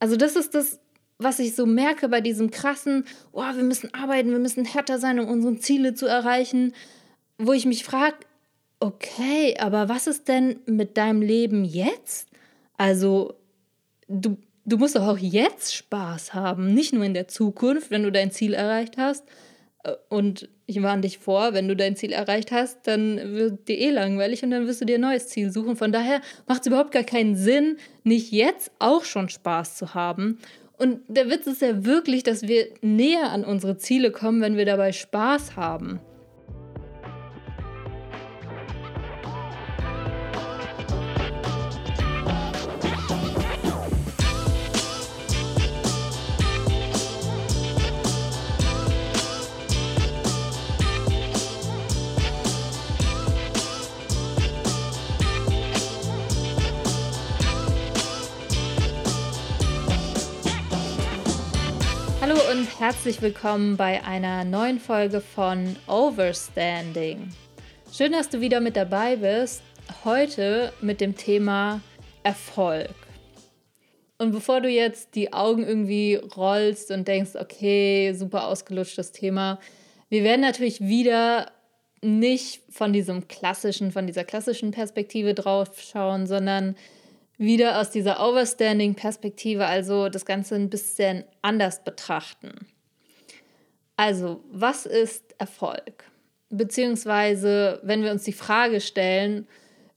Also das ist das, was ich so merke bei diesem krassen, oh, wir müssen arbeiten, wir müssen härter sein, um unsere Ziele zu erreichen, wo ich mich frage, okay, aber was ist denn mit deinem Leben jetzt? Also du, du musst doch auch jetzt Spaß haben, nicht nur in der Zukunft, wenn du dein Ziel erreicht hast. Äh, und ich warne dich vor, wenn du dein Ziel erreicht hast, dann wird dir eh langweilig und dann wirst du dir ein neues Ziel suchen. Von daher macht es überhaupt gar keinen Sinn, nicht jetzt auch schon Spaß zu haben. Und der Witz ist ja wirklich, dass wir näher an unsere Ziele kommen, wenn wir dabei Spaß haben. Und herzlich willkommen bei einer neuen Folge von Overstanding. Schön, dass du wieder mit dabei bist. Heute mit dem Thema Erfolg. Und bevor du jetzt die Augen irgendwie rollst und denkst, okay, super ausgelutschtes Thema, wir werden natürlich wieder nicht von diesem klassischen, von dieser klassischen Perspektive drauf schauen, sondern wieder aus dieser Overstanding-Perspektive, also das Ganze ein bisschen anders betrachten. Also, was ist Erfolg? Beziehungsweise, wenn wir uns die Frage stellen,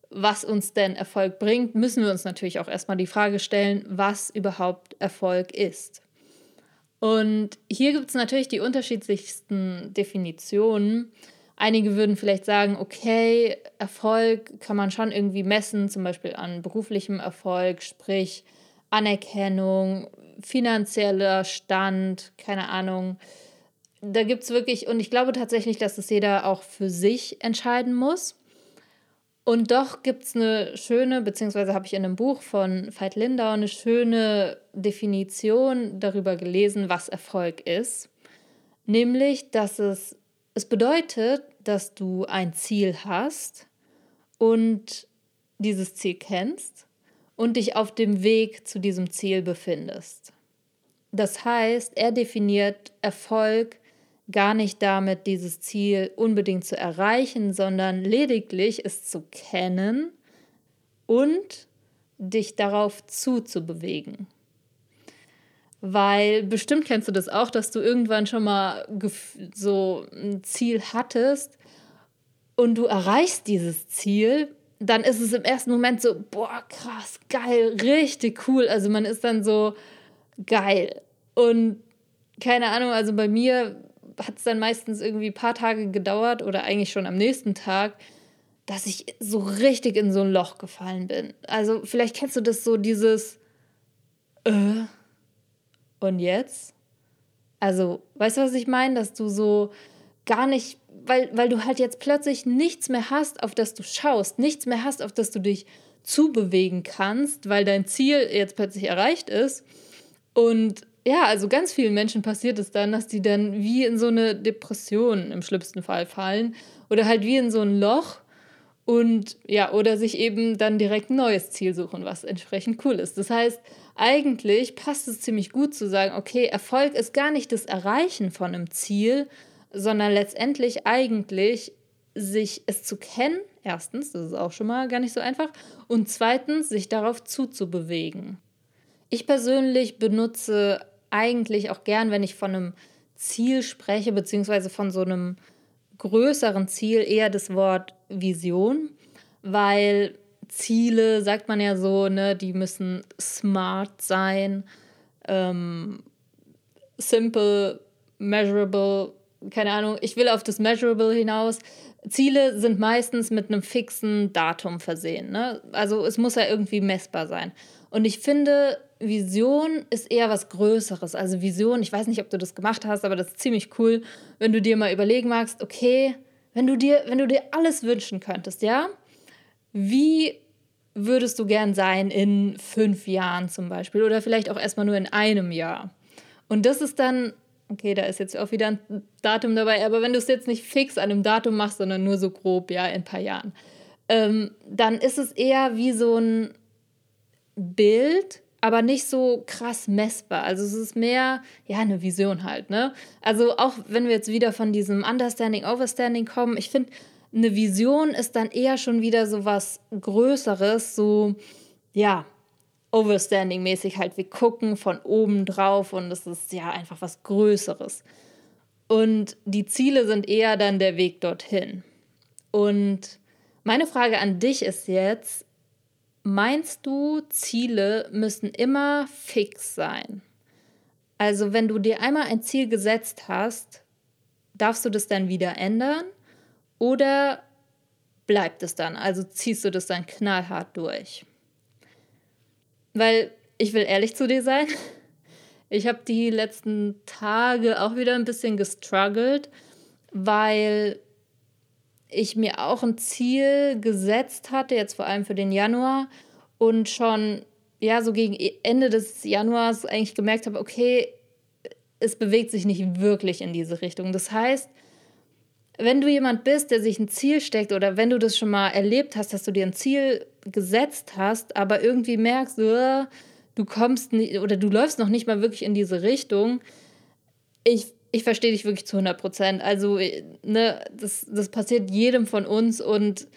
was uns denn Erfolg bringt, müssen wir uns natürlich auch erstmal die Frage stellen, was überhaupt Erfolg ist. Und hier gibt es natürlich die unterschiedlichsten Definitionen. Einige würden vielleicht sagen, okay, Erfolg kann man schon irgendwie messen, zum Beispiel an beruflichem Erfolg, sprich Anerkennung, finanzieller Stand, keine Ahnung. Da gibt es wirklich, und ich glaube tatsächlich, dass es jeder auch für sich entscheiden muss. Und doch gibt es eine schöne, beziehungsweise habe ich in einem Buch von Veit Lindau eine schöne Definition darüber gelesen, was Erfolg ist. Nämlich, dass es es bedeutet, dass du ein Ziel hast und dieses Ziel kennst und dich auf dem Weg zu diesem Ziel befindest. Das heißt, er definiert Erfolg gar nicht damit, dieses Ziel unbedingt zu erreichen, sondern lediglich es zu kennen und dich darauf zuzubewegen. Weil bestimmt kennst du das auch, dass du irgendwann schon mal so ein Ziel hattest und du erreichst dieses Ziel, dann ist es im ersten Moment so, boah, krass, geil, richtig cool. Also man ist dann so geil. Und keine Ahnung, also bei mir hat es dann meistens irgendwie ein paar Tage gedauert oder eigentlich schon am nächsten Tag, dass ich so richtig in so ein Loch gefallen bin. Also vielleicht kennst du das so, dieses, äh, und jetzt? Also, weißt du, was ich meine? Dass du so gar nicht, weil, weil du halt jetzt plötzlich nichts mehr hast, auf das du schaust, nichts mehr hast, auf das du dich zubewegen kannst, weil dein Ziel jetzt plötzlich erreicht ist. Und ja, also ganz vielen Menschen passiert es dann, dass die dann wie in so eine Depression im schlimmsten Fall fallen oder halt wie in so ein Loch und ja, oder sich eben dann direkt ein neues Ziel suchen, was entsprechend cool ist. Das heißt, eigentlich passt es ziemlich gut zu sagen, okay, Erfolg ist gar nicht das Erreichen von einem Ziel, sondern letztendlich eigentlich sich es zu kennen, erstens, das ist auch schon mal gar nicht so einfach, und zweitens, sich darauf zuzubewegen. Ich persönlich benutze eigentlich auch gern, wenn ich von einem Ziel spreche, beziehungsweise von so einem größeren Ziel eher das Wort Vision, weil Ziele, sagt man ja so, ne, die müssen smart sein, ähm, simple, measurable, keine Ahnung, ich will auf das measurable hinaus. Ziele sind meistens mit einem fixen Datum versehen. Ne? Also es muss ja irgendwie messbar sein. Und ich finde, Vision ist eher was Größeres. Also Vision, ich weiß nicht, ob du das gemacht hast, aber das ist ziemlich cool, wenn du dir mal überlegen magst, okay, wenn du dir, wenn du dir alles wünschen könntest, ja, wie würdest du gern sein in fünf Jahren zum Beispiel oder vielleicht auch erstmal nur in einem Jahr? Und das ist dann, okay, da ist jetzt auch wieder ein Datum dabei, aber wenn du es jetzt nicht fix an einem Datum machst, sondern nur so grob, ja, in ein paar Jahren, ähm, dann ist es eher wie so ein Bild aber nicht so krass messbar. Also es ist mehr, ja, eine Vision halt, ne? Also auch wenn wir jetzt wieder von diesem Understanding, Overstanding kommen, ich finde, eine Vision ist dann eher schon wieder so was Größeres, so, ja, Overstanding-mäßig halt. Wir gucken von oben drauf und es ist ja einfach was Größeres. Und die Ziele sind eher dann der Weg dorthin. Und meine Frage an dich ist jetzt, meinst du, Ziele müssen immer fix sein? Also wenn du dir einmal ein Ziel gesetzt hast, darfst du das dann wieder ändern oder bleibt es dann? Also ziehst du das dann knallhart durch? Weil ich will ehrlich zu dir sein, ich habe die letzten Tage auch wieder ein bisschen gestruggelt, weil ich mir auch ein Ziel gesetzt hatte, jetzt vor allem für den Januar und schon ja so gegen e-, Ende des Januars eigentlich gemerkt habe, okay, es bewegt sich nicht wirklich in diese Richtung. Das heißt, wenn du jemand bist, der sich ein Ziel steckt oder wenn du das schon mal erlebt hast, dass du dir ein Ziel gesetzt hast, aber irgendwie merkst, uh, du kommst nicht, oder du läufst noch nicht mal wirklich in diese Richtung, ich, ich verstehe dich wirklich zu 100 Prozent. Also, ne, das, das passiert jedem von uns und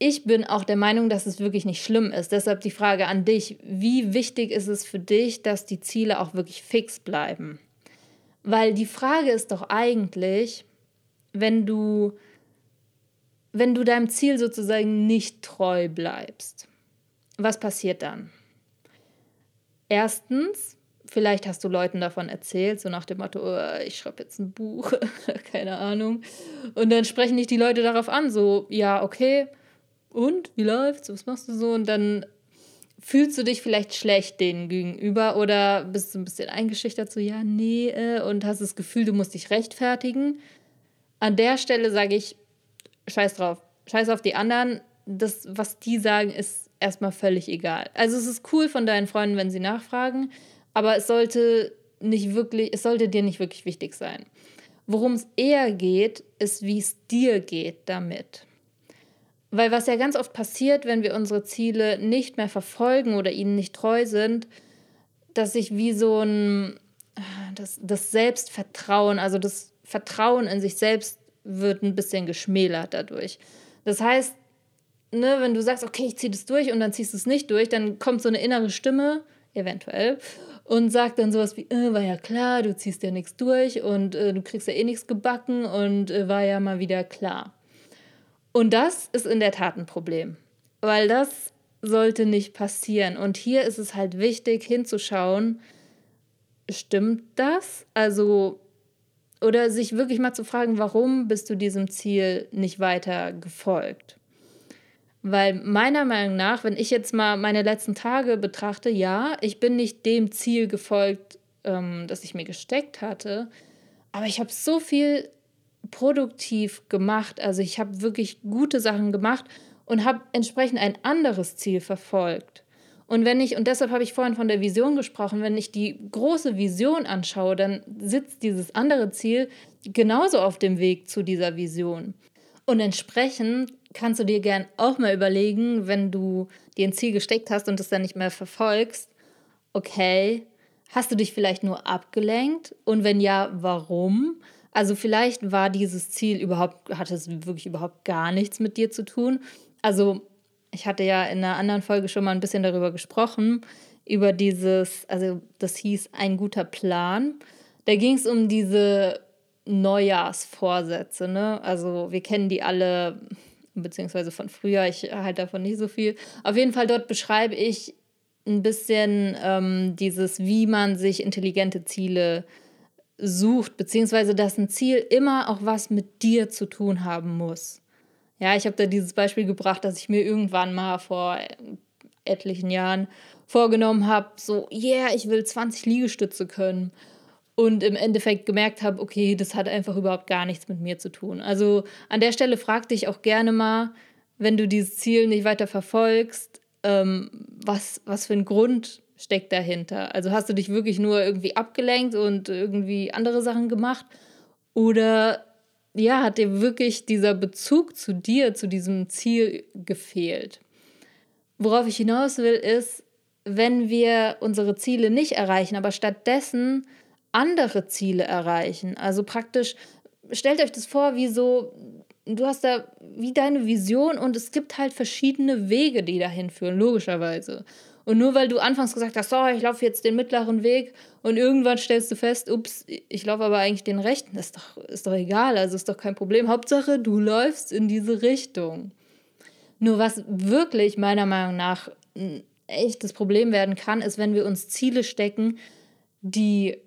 ich bin auch der Meinung, dass es wirklich nicht schlimm ist. Deshalb die Frage an dich, wie wichtig ist es für dich, dass die Ziele auch wirklich fix bleiben? Weil die Frage ist doch eigentlich, wenn du, wenn du deinem Ziel sozusagen nicht treu bleibst, was passiert dann? Erstens, vielleicht hast du Leuten davon erzählt, so nach dem Motto, oh, ich schreibe jetzt ein Buch, keine Ahnung. Und dann sprechen dich die Leute darauf an, so, ja, okay, und wie läuft's? Was machst du so? Und dann fühlst du dich vielleicht schlecht denen gegenüber oder bist du ein bisschen eingeschüchtert, so, ja, nee, äh, und hast das Gefühl, du musst dich rechtfertigen. An der Stelle sage ich, scheiß drauf, scheiß auf die anderen. Das, was die sagen, ist erstmal völlig egal. Also es ist cool von deinen Freunden, wenn sie nachfragen, aber es sollte nicht wirklich, es sollte dir nicht wirklich wichtig sein. Worum es eher geht, ist, wie es dir geht damit. Weil was ja ganz oft passiert, wenn wir unsere Ziele nicht mehr verfolgen oder ihnen nicht treu sind, dass sich wie so ein, das, das Selbstvertrauen, also das Vertrauen in sich selbst wird ein bisschen geschmälert dadurch. Das heißt, ne, wenn du sagst, okay, ich ziehe das durch und dann ziehst du es nicht durch, dann kommt so eine innere Stimme, eventuell, und sagt dann sowas wie, äh, war ja klar, du ziehst ja nichts durch und äh, du kriegst ja eh nichts gebacken und äh, war ja mal wieder klar. Und das ist in der Tat ein Problem, weil das sollte nicht passieren. Und hier ist es halt wichtig hinzuschauen, stimmt das? Also oder sich wirklich mal zu fragen, warum bist du diesem Ziel nicht weiter gefolgt? Weil meiner Meinung nach, wenn ich jetzt mal meine letzten Tage betrachte, ja, ich bin nicht dem Ziel gefolgt, ähm, das ich mir gesteckt hatte, aber ich habe so viel produktiv gemacht. Also ich habe wirklich gute Sachen gemacht und habe entsprechend ein anderes Ziel verfolgt. Und wenn ich, und deshalb habe ich vorhin von der Vision gesprochen, wenn ich die große Vision anschaue, dann sitzt dieses andere Ziel genauso auf dem Weg zu dieser Vision. Und entsprechend kannst du dir gern auch mal überlegen, wenn du dir ein Ziel gesteckt hast und es dann nicht mehr verfolgst, okay, hast du dich vielleicht nur abgelenkt? Und wenn ja, warum? Also vielleicht war dieses Ziel überhaupt, hatte es wirklich überhaupt gar nichts mit dir zu tun. Also ich hatte ja in einer anderen Folge schon mal ein bisschen darüber gesprochen, über dieses, also das hieß ein guter Plan. Da ging es um diese Neujahrsvorsätze, ne? Also wir kennen die alle, beziehungsweise von früher, ich halte davon nicht so viel. Auf jeden Fall dort beschreibe ich ein bisschen ähm, dieses, wie man sich intelligente Ziele sucht, beziehungsweise dass ein Ziel immer auch was mit dir zu tun haben muss. Ja, ich habe da dieses Beispiel gebracht, dass ich mir irgendwann mal vor etlichen Jahren vorgenommen habe, so, yeah, ich will 20 Liegestütze können. Und im Endeffekt gemerkt habe, okay, das hat einfach überhaupt gar nichts mit mir zu tun. Also an der Stelle frag dich auch gerne mal, wenn du dieses Ziel nicht weiter verfolgst, ähm, was, was für ein Grund steckt dahinter? Also hast du dich wirklich nur irgendwie abgelenkt und irgendwie andere Sachen gemacht? Oder ja, hat dir wirklich dieser Bezug zu dir, zu diesem Ziel gefehlt? Worauf ich hinaus will, ist, wenn wir unsere Ziele nicht erreichen, aber stattdessen andere Ziele erreichen. Also praktisch, stellt euch das vor, wie so, du hast da wie deine Vision und es gibt halt verschiedene Wege, die dahin führen, logischerweise. Und nur weil du anfangs gesagt hast, so, ich laufe jetzt den mittleren Weg und irgendwann stellst du fest, ups, ich laufe aber eigentlich den rechten, ist doch, ist doch egal, also ist doch kein Problem. Hauptsache, du läufst in diese Richtung. Nur was wirklich meiner Meinung nach ein echtes Problem werden kann, ist, wenn wir uns Ziele stecken, die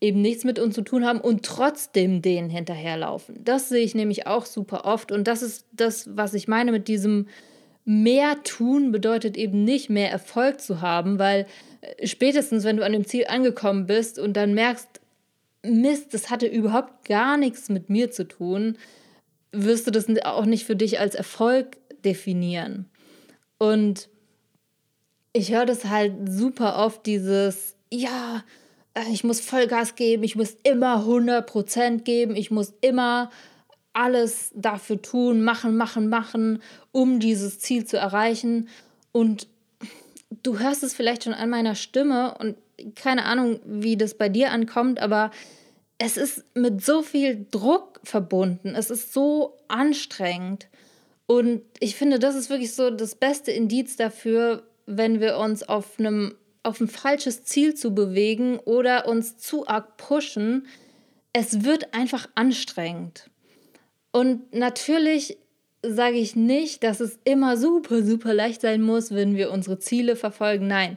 eben nichts mit uns zu tun haben und trotzdem denen hinterherlaufen. Das sehe ich nämlich auch super oft und das ist das, was ich meine mit diesem mehr tun bedeutet eben nicht mehr Erfolg zu haben, weil äh, spätestens, wenn du an dem Ziel angekommen bist und dann merkst, Mist, das hatte überhaupt gar nichts mit mir zu tun, wirst du das auch nicht für dich als Erfolg definieren. Und ich höre das halt super oft, dieses, ja, ich muss Vollgas geben, ich muss immer 100% geben, ich muss immer alles dafür tun, machen, machen, machen, um dieses Ziel zu erreichen. Und du hörst es vielleicht schon an meiner Stimme und keine Ahnung, wie das bei dir ankommt, aber es ist mit so viel Druck verbunden. Es ist so anstrengend. Und ich finde, das ist wirklich so das beste Indiz dafür, wenn wir uns auf einem auf ein falsches Ziel zu bewegen oder uns zu arg pushen. Es wird einfach anstrengend. Und natürlich sage ich nicht, dass es immer super, super leicht sein muss, wenn wir unsere Ziele verfolgen. Nein,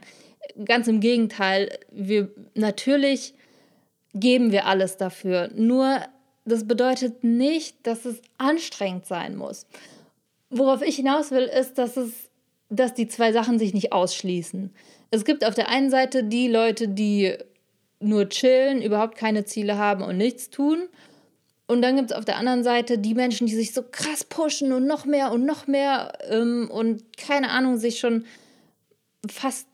ganz im Gegenteil. Wir natürlich geben wir alles dafür. Nur das bedeutet nicht, dass es anstrengend sein muss. Worauf ich hinaus will, ist, dass es, dass die zwei Sachen sich nicht ausschließen. Es gibt auf der einen Seite die Leute, die nur chillen, überhaupt keine Ziele haben und nichts tun. Und dann gibt es auf der anderen Seite die Menschen, die sich so krass pushen und noch mehr und noch mehr ähm, und keine Ahnung, sich schon fast,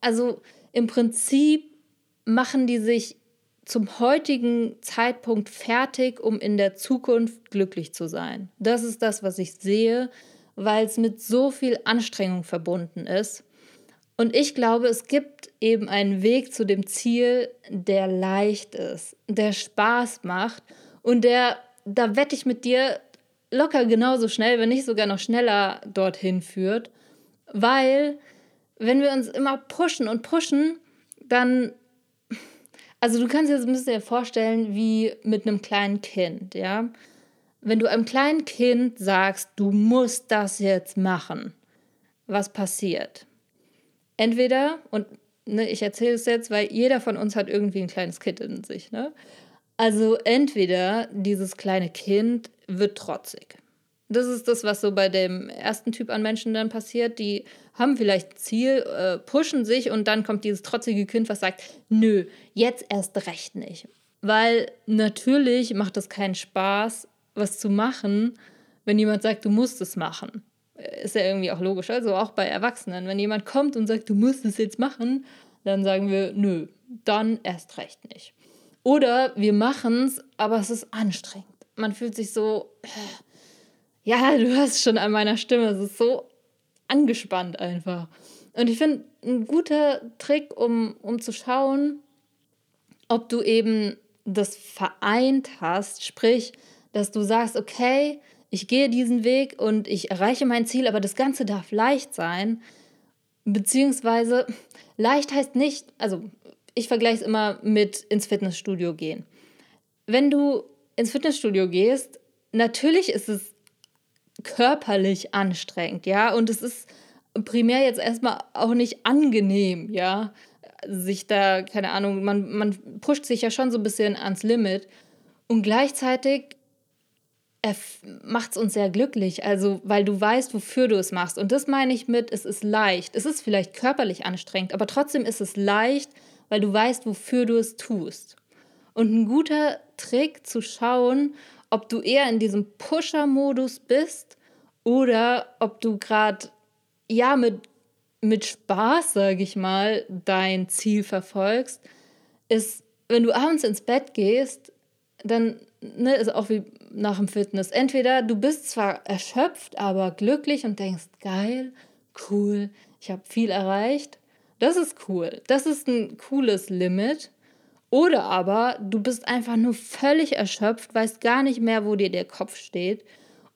also im Prinzip machen die sich zum heutigen Zeitpunkt fertig, um in der Zukunft glücklich zu sein. Das ist das, was ich sehe, weil es mit so viel Anstrengung verbunden ist. Und ich glaube, es gibt eben einen Weg zu dem Ziel, der leicht ist, der Spaß macht und der, da wette ich mit dir, locker genauso schnell, wenn nicht sogar noch schneller dorthin führt. Weil, wenn wir uns immer pushen und pushen, dann, also du kannst dir das ein bisschen vorstellen wie mit einem kleinen Kind, ja. Wenn du einem kleinen Kind sagst, du musst das jetzt machen, was passiert? Entweder, und ne, ich erzähle es jetzt, weil jeder von uns hat irgendwie ein kleines Kind in sich, ne? Also entweder dieses kleine Kind wird trotzig. Das ist das, was so bei dem ersten Typ an Menschen dann passiert. Die haben vielleicht ein Ziel, äh, pushen sich und dann kommt dieses trotzige Kind, was sagt, nö, jetzt erst recht nicht. Weil natürlich macht es keinen Spaß, was zu machen, wenn jemand sagt, du musst es machen. Ist ja irgendwie auch logisch. Also auch bei Erwachsenen. Wenn jemand kommt und sagt, du musst es jetzt machen, dann sagen wir, nö, dann erst recht nicht. Oder wir machen es, aber es ist anstrengend. Man fühlt sich so, äh, ja, du hörst schon an meiner Stimme, es ist so angespannt einfach. Und ich finde, ein guter Trick, um, um zu schauen, ob du eben das vereint hast, sprich, dass du sagst, okay, ich gehe diesen Weg und ich erreiche mein Ziel, aber das Ganze darf leicht sein. Beziehungsweise leicht heißt nicht, also ich vergleiche es immer mit ins Fitnessstudio gehen. Wenn du ins Fitnessstudio gehst, natürlich ist es körperlich anstrengend, ja, und es ist primär jetzt erstmal auch nicht angenehm, ja, sich da, keine Ahnung, man, man pusht sich ja schon so ein bisschen ans Limit und gleichzeitig macht es uns sehr glücklich, also weil du weißt, wofür du es machst. Und das meine ich mit, es ist leicht. Es ist vielleicht körperlich anstrengend, aber trotzdem ist es leicht, weil du weißt, wofür du es tust. Und ein guter Trick zu schauen, ob du eher in diesem Pusher-Modus bist oder ob du gerade ja mit, mit Spaß, sage ich mal, dein Ziel verfolgst, ist, wenn du abends ins Bett gehst, dann ne, ist auch wie nach dem Fitness. Entweder du bist zwar erschöpft, aber glücklich und denkst, geil, cool, ich habe viel erreicht. Das ist cool. Das ist ein cooles Limit. Oder aber du bist einfach nur völlig erschöpft, weißt gar nicht mehr, wo dir der Kopf steht.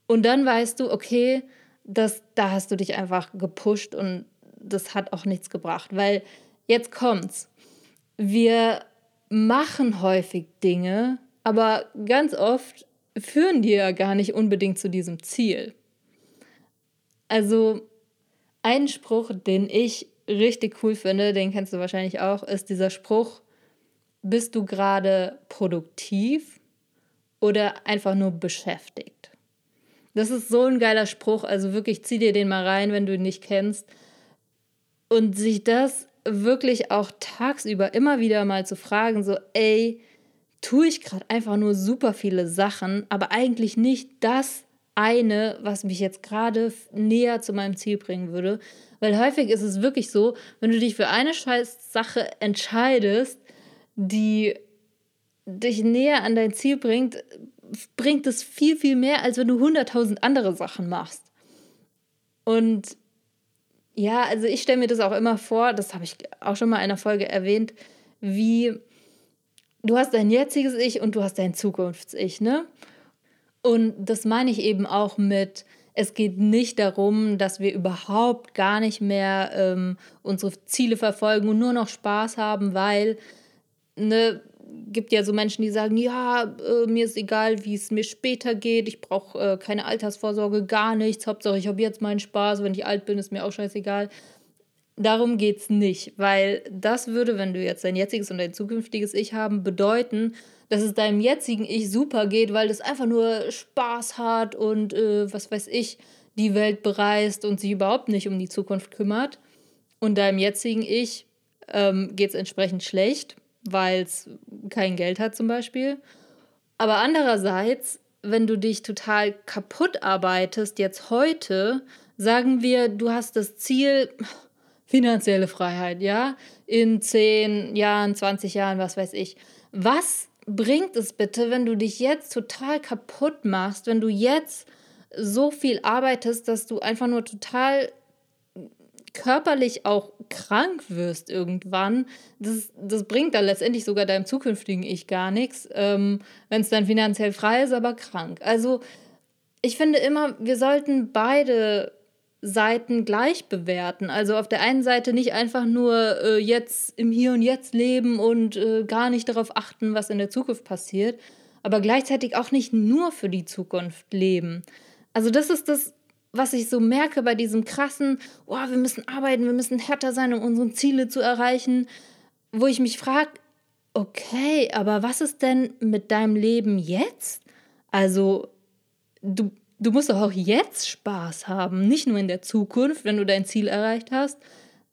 Und dann weißt du, okay, das, da hast du dich einfach gepusht und das hat auch nichts gebracht. Weil jetzt kommt's. Wir machen häufig Dinge, aber ganz oft führen die ja gar nicht unbedingt zu diesem Ziel. Also ein Spruch, den ich richtig cool finde, den kennst du wahrscheinlich auch, ist dieser Spruch, bist du gerade produktiv oder einfach nur beschäftigt? Das ist so ein geiler Spruch, also wirklich zieh dir den mal rein, wenn du ihn nicht kennst. Und sich das wirklich auch tagsüber immer wieder mal zu fragen, so, ey, tue ich gerade einfach nur super viele Sachen, aber eigentlich nicht das eine, was mich jetzt gerade näher zu meinem Ziel bringen würde. Weil häufig ist es wirklich so, wenn du dich für eine scheiß Sache entscheidest, die dich näher an dein Ziel bringt, bringt es viel, viel mehr, als wenn du hunderttausend andere Sachen machst. Und ja, also ich stelle mir das auch immer vor, das habe ich auch schon mal in einer Folge erwähnt, wie du hast dein jetziges Ich und du hast dein Zukunfts-Ich, ne? Und das meine ich eben auch mit, es geht nicht darum, dass wir überhaupt gar nicht mehr ähm, unsere Ziele verfolgen und nur noch Spaß haben, weil ne, gibt ja so Menschen, die sagen, ja, äh, mir ist egal, wie es mir später geht, ich brauche äh, keine Altersvorsorge, gar nichts, Hauptsache ich habe jetzt meinen Spaß, wenn ich alt bin, ist mir auch scheißegal. Darum geht es nicht, weil das würde, wenn du jetzt dein jetziges und dein zukünftiges Ich haben, bedeuten, dass es deinem jetzigen Ich super geht, weil das einfach nur Spaß hat und äh, was weiß ich, die Welt bereist und sich überhaupt nicht um die Zukunft kümmert. Und deinem jetzigen Ich ähm, geht es entsprechend schlecht, weil es kein Geld hat zum Beispiel. Aber andererseits, wenn du dich total kaputt arbeitest, jetzt heute, sagen wir, du hast das Ziel, finanzielle Freiheit, ja, in 10 Jahren, 20 Jahren, was weiß ich. Was bringt es bitte, wenn du dich jetzt total kaputt machst, wenn du jetzt so viel arbeitest, dass du einfach nur total körperlich auch krank wirst irgendwann, das, das bringt dann letztendlich sogar deinem zukünftigen Ich gar nichts, ähm, wenn es dann finanziell frei ist, aber krank. Also ich finde immer, wir sollten beide Seiten gleich bewerten. Also auf der einen Seite nicht einfach nur äh, jetzt im Hier und Jetzt leben und äh, gar nicht darauf achten, was in der Zukunft passiert, aber gleichzeitig auch nicht nur für die Zukunft leben. Also das ist das, was ich so merke bei diesem krassen, oh, wir müssen arbeiten, wir müssen härter sein, um unsere Ziele zu erreichen, wo ich mich frage, okay, aber was ist denn mit deinem Leben jetzt? Also du du musst doch auch jetzt Spaß haben, nicht nur in der Zukunft, wenn du dein Ziel erreicht hast.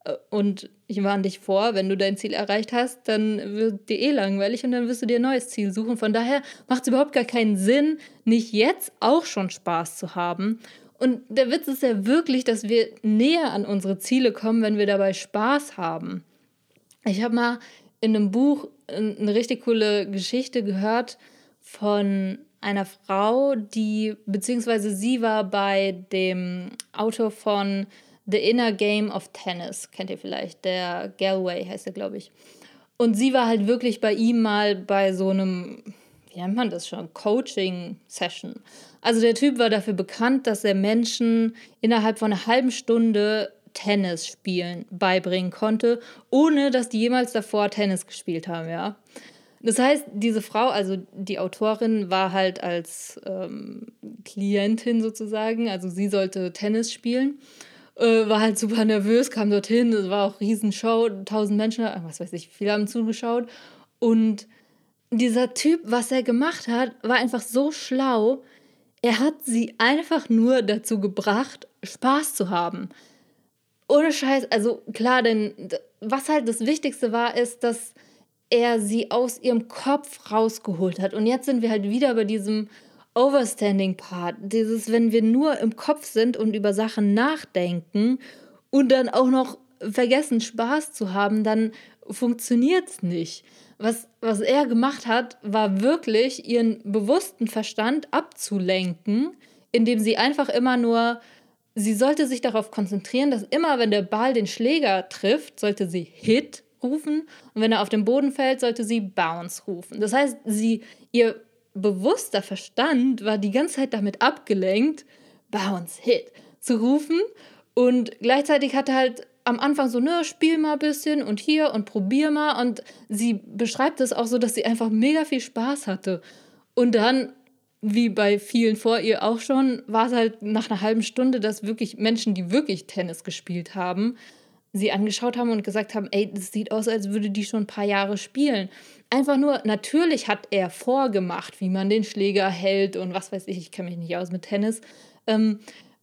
Äh, und ich warne dich vor, wenn du dein Ziel erreicht hast, dann wird dir eh langweilig und dann wirst du dir ein neues Ziel suchen. Von daher macht es überhaupt gar keinen Sinn, nicht jetzt auch schon Spaß zu haben. Und der Witz ist ja wirklich, dass wir näher an unsere Ziele kommen, wenn wir dabei Spaß haben. Ich habe mal in einem Buch eine richtig coole Geschichte gehört von einer Frau, die, beziehungsweise sie war bei dem Autor von The Inner Game of Tennis, kennt ihr vielleicht, der Galway heißt er, glaube ich. Und sie war halt wirklich bei ihm mal bei so einem, wie nennt man das schon, Coaching-Session. Also der Typ war dafür bekannt, dass er Menschen innerhalb von einer halben Stunde Tennis spielen beibringen konnte, ohne dass die jemals davor Tennis gespielt haben, ja. Das heißt, diese Frau, also die Autorin, war halt als ähm, Klientin sozusagen, also sie sollte Tennis spielen, äh, war halt super nervös, kam dorthin, es war auch Riesenshow, tausend Menschen, was weiß ich, viele haben zugeschaut. Und dieser Typ, was er gemacht hat, war einfach so schlau. Er hat sie einfach nur dazu gebracht, Spaß zu haben. Ohne Scheiß, also klar, denn was halt das Wichtigste war, ist, dass er sie aus ihrem Kopf rausgeholt hat. Und jetzt sind wir halt wieder bei diesem Overstanding-Part. Dieses, wenn wir nur im Kopf sind und über Sachen nachdenken und dann auch noch vergessen, Spaß zu haben, dann funktioniert es nicht. Was, was er gemacht hat, war wirklich, ihren bewussten Verstand abzulenken, indem sie einfach immer nur sie sollte sich darauf konzentrieren, dass immer, wenn der Ball den Schläger trifft, sollte sie Hit rufen und wenn er auf den Boden fällt, sollte sie Bounce rufen. Das heißt, sie, ihr bewusster Verstand war die ganze Zeit damit abgelenkt, Bounce, Hit zu rufen und gleichzeitig hatte halt am Anfang so, ne, spiel mal ein bisschen und hier und probier mal. Und sie beschreibt es auch so, dass sie einfach mega viel Spaß hatte. Und dann wie bei vielen vor ihr auch schon, war es halt nach einer halben Stunde, dass wirklich Menschen, die wirklich Tennis gespielt haben, sie angeschaut haben und gesagt haben, ey, das sieht aus, als würde die schon ein paar Jahre spielen. Einfach nur, natürlich hat er vorgemacht, wie man den Schläger hält und was weiß ich, ich kenne mich nicht aus mit Tennis. Ähm,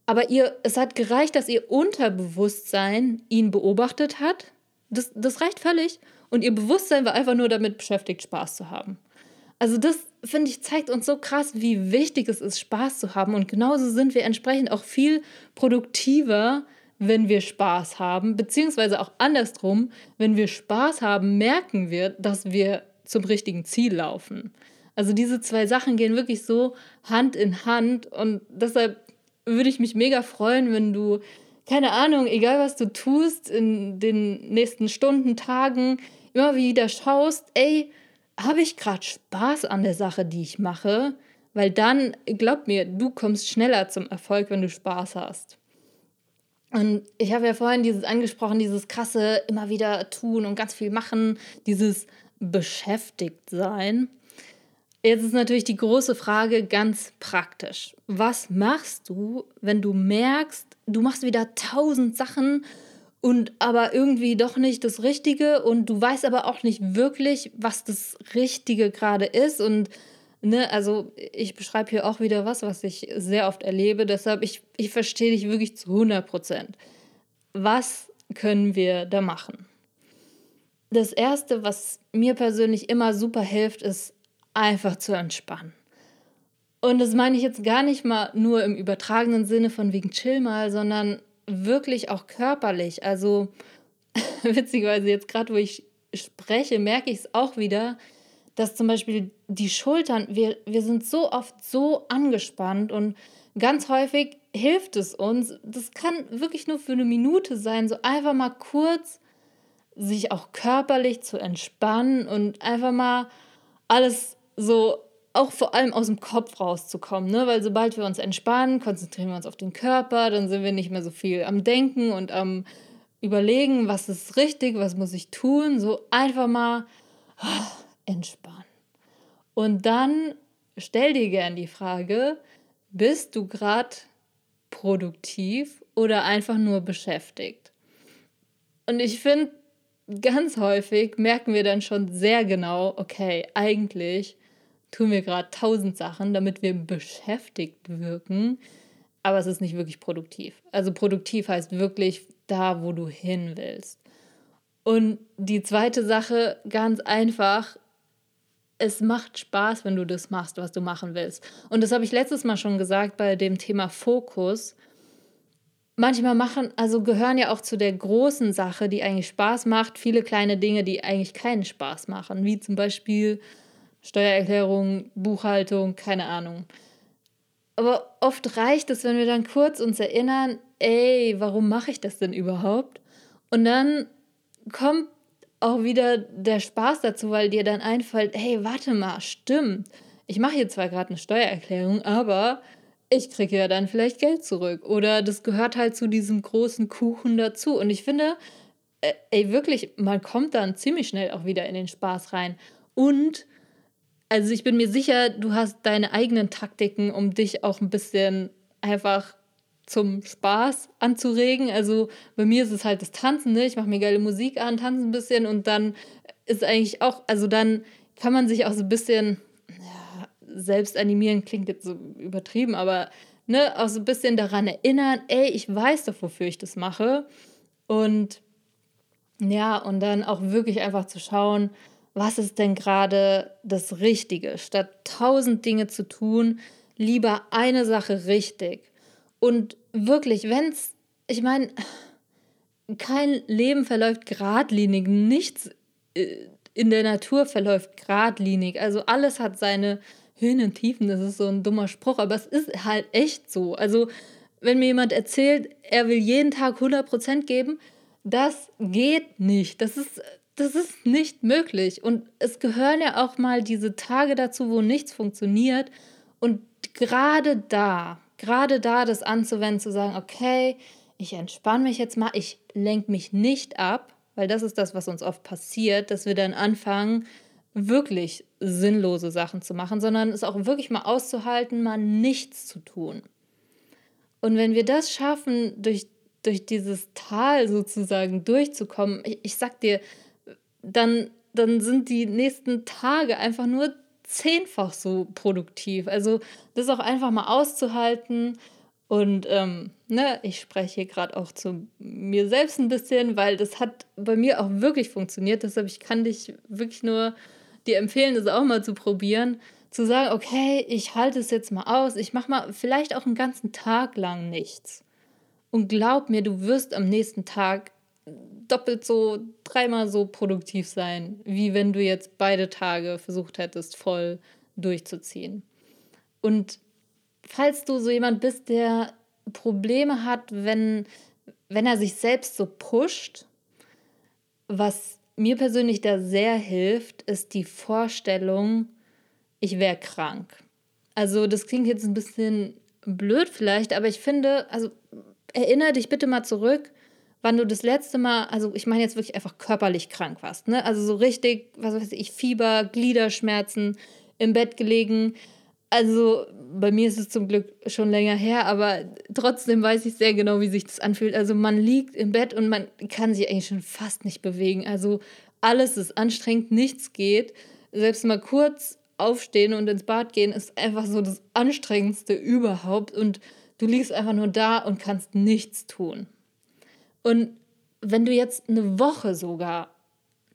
aber ihr, es hat gereicht, dass ihr Unterbewusstsein ihn beobachtet hat. Das, das reicht völlig. Und ihr Bewusstsein war einfach nur damit beschäftigt, Spaß zu haben. Also das, finde ich, zeigt uns so krass, wie wichtig es ist, Spaß zu haben. Und genauso sind wir entsprechend auch viel produktiver, wenn wir Spaß haben. Beziehungsweise auch andersrum, wenn wir Spaß haben, merken wir, dass wir zum richtigen Ziel laufen. Also diese zwei Sachen gehen wirklich so Hand in Hand. Und deshalb würde ich mich mega freuen, wenn du, keine Ahnung, egal was du tust, in den nächsten Stunden, Tagen, immer wieder schaust, ey, habe ich gerade Spaß an der Sache, die ich mache? Weil dann, glaub mir, du kommst schneller zum Erfolg, wenn du Spaß hast. Und ich habe ja vorhin dieses angesprochen, dieses krasse immer wieder tun und ganz viel machen, dieses beschäftigt sein. Jetzt ist natürlich die große Frage ganz praktisch. Was machst du, wenn du merkst, du machst wieder tausend Sachen und aber irgendwie doch nicht das Richtige und du weißt aber auch nicht wirklich, was das Richtige gerade ist und ne, also ich beschreibe hier auch wieder was, was ich sehr oft erlebe, deshalb ich, ich verstehe dich wirklich zu 100 Prozent. Was können wir da machen? Das Erste, was mir persönlich immer super hilft, ist einfach zu entspannen. Und das meine ich jetzt gar nicht mal nur im übertragenen Sinne von wegen chill mal, sondern wirklich auch körperlich. Also witzigerweise jetzt gerade, wo ich spreche, merke ich es auch wieder, dass zum Beispiel die Schultern, wir, wir sind so oft so angespannt und ganz häufig hilft es uns, das kann wirklich nur für eine Minute sein, so einfach mal kurz sich auch körperlich zu entspannen und einfach mal alles so auch vor allem aus dem Kopf rauszukommen, ne? weil sobald wir uns entspannen, konzentrieren wir uns auf den Körper, dann sind wir nicht mehr so viel am Denken und am Überlegen, was ist richtig, was muss ich tun, so einfach mal ah, entspannen. Und dann stell dir gern die Frage, bist du gerade produktiv oder einfach nur beschäftigt? Und ich finde, ganz häufig merken wir dann schon sehr genau, okay, eigentlich tun wir gerade tausend Sachen, damit wir beschäftigt wirken, aber es ist nicht wirklich produktiv. Also produktiv heißt wirklich da, wo du hin willst. Und die zweite Sache, ganz einfach, es macht Spaß, wenn du das machst, was du machen willst. Und das habe ich letztes Mal schon gesagt bei dem Thema Fokus. Manchmal machen, also gehören ja auch zu der großen Sache, die eigentlich Spaß macht, viele kleine Dinge, die eigentlich keinen Spaß machen, wie zum Beispiel Steuererklärung, Buchhaltung, keine Ahnung. Aber oft reicht es, wenn wir dann kurz uns erinnern, ey, warum mache ich das denn überhaupt? Und dann kommt auch wieder der Spaß dazu, weil dir dann einfällt, hey, warte mal, stimmt. Ich mache hier zwar gerade eine Steuererklärung, aber ich kriege ja dann vielleicht Geld zurück. Oder das gehört halt zu diesem großen Kuchen dazu. Und ich finde, äh, ey, wirklich, man kommt dann ziemlich schnell auch wieder in den Spaß rein. Und also ich bin mir sicher, du hast deine eigenen Taktiken, um dich auch ein bisschen einfach zum Spaß anzuregen. Also bei mir ist es halt das Tanzen, ne? Ich mache mir geile Musik an, tanze ein bisschen und dann ist eigentlich auch, also dann kann man sich auch so ein bisschen ja, selbst animieren, klingt jetzt so übertrieben, aber ne, auch so ein bisschen daran erinnern, ey, ich weiß doch, wofür ich das mache. Und ja, und dann auch wirklich einfach zu schauen, was ist denn gerade das Richtige. Statt tausend Dinge zu tun, lieber eine Sache richtig. Und wirklich, wenn es, ich meine, kein Leben verläuft geradlinig, nichts äh, in der Natur verläuft geradlinig. Also alles hat seine Höhen und Tiefen, das ist so ein dummer Spruch, aber es ist halt echt so. Also wenn mir jemand erzählt, er will jeden Tag 100% geben, das geht nicht. Das ist, das ist nicht möglich. Und es gehören ja auch mal diese Tage dazu, wo nichts funktioniert. Und gerade da, gerade da das anzuwenden, zu sagen, okay, ich entspanne mich jetzt mal, ich lenke mich nicht ab, weil das ist das, was uns oft passiert, dass wir dann anfangen, wirklich sinnlose Sachen zu machen, sondern es auch wirklich mal auszuhalten, mal nichts zu tun. Und wenn wir das schaffen, durch, durch dieses Tal sozusagen durchzukommen, ich, ich sag dir, dann, dann sind die nächsten Tage einfach nur zehnfach so produktiv. Also das auch einfach mal auszuhalten. Und ähm, ne, ich spreche hier gerade auch zu mir selbst ein bisschen, weil das hat bei mir auch wirklich funktioniert. Deshalb ich kann dich wirklich nur dir empfehlen, das auch mal zu probieren. Zu sagen, okay, ich halte es jetzt mal aus, ich mache mal vielleicht auch einen ganzen Tag lang nichts. Und glaub mir, du wirst am nächsten Tag doppelt so, dreimal so produktiv sein, wie wenn du jetzt beide Tage versucht hättest, voll durchzuziehen. Und falls du so jemand bist, der Probleme hat, wenn, wenn er sich selbst so pusht, was mir persönlich da sehr hilft, ist die Vorstellung, ich wäre krank. Also das klingt jetzt ein bisschen blöd vielleicht, aber ich finde, also erinnere dich bitte mal zurück, wann du das letzte Mal, also ich meine jetzt wirklich einfach körperlich krank warst, ne? Also so richtig, was weiß ich, Fieber, Gliederschmerzen, im Bett gelegen. Also bei mir ist es zum Glück schon länger her, aber trotzdem weiß ich sehr genau, wie sich das anfühlt. Also man liegt im Bett und man kann sich eigentlich schon fast nicht bewegen. Also alles ist anstrengend, nichts geht. Selbst mal kurz aufstehen und ins Bad gehen ist einfach so das anstrengendste überhaupt und du liegst einfach nur da und kannst nichts tun. Und wenn du jetzt eine Woche sogar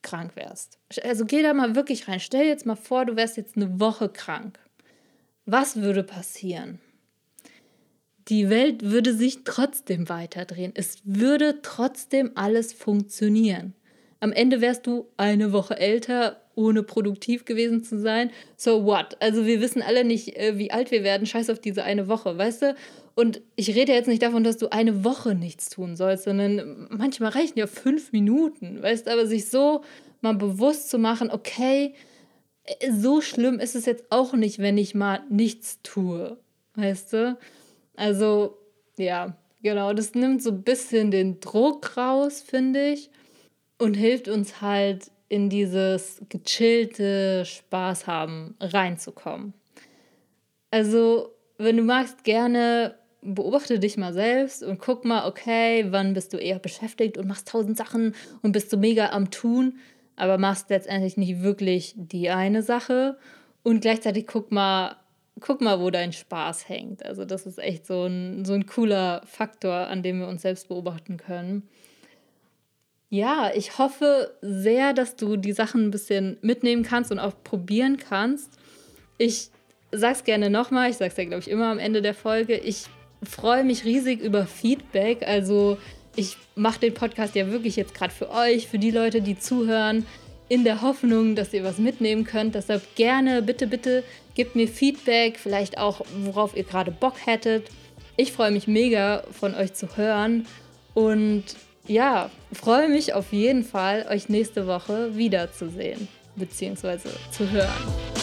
krank wärst, also geh da mal wirklich rein, stell jetzt mal vor, du wärst jetzt eine Woche krank. Was würde passieren? Die Welt würde sich trotzdem weiterdrehen. Es würde trotzdem alles funktionieren. Am Ende wärst du eine Woche älter, ohne produktiv gewesen zu sein. So what? Also wir wissen alle nicht, äh, wie alt wir werden. Scheiß auf diese eine Woche, weißt du? Und ich rede jetzt nicht davon, dass du eine Woche nichts tun sollst, sondern manchmal reichen ja fünf Minuten, weißt du, aber sich so mal bewusst zu machen, okay, so schlimm ist es jetzt auch nicht, wenn ich mal nichts tue, weißt du? Also, ja, genau, das nimmt so ein bisschen den Druck raus, finde ich, und hilft uns halt in dieses gechillte Spaß haben reinzukommen. Also, wenn du magst, gerne beobachte dich mal selbst und guck mal, okay, wann bist du eher beschäftigt und machst tausend Sachen und bist du mega am Tun, aber machst letztendlich nicht wirklich die eine Sache. Und gleichzeitig guck mal, guck mal, wo dein Spaß hängt. Also, das ist echt so ein, so ein cooler Faktor, an dem wir uns selbst beobachten können. Ja, ich hoffe sehr, dass du die Sachen ein bisschen mitnehmen kannst und auch probieren kannst. Ich sag's gerne nochmal, ich sag's ja, glaube ich, immer am Ende der Folge. Ich freue mich riesig über Feedback. Also ich mache den Podcast ja wirklich jetzt gerade für euch, für die Leute, die zuhören, in der Hoffnung, dass ihr was mitnehmen könnt. Deshalb gerne, bitte, bitte, gebt mir Feedback, vielleicht auch, worauf ihr gerade Bock hättet. Ich freue mich mega von euch zu hören und ja, freue mich auf jeden Fall, euch nächste Woche wiederzusehen bzw. zu hören.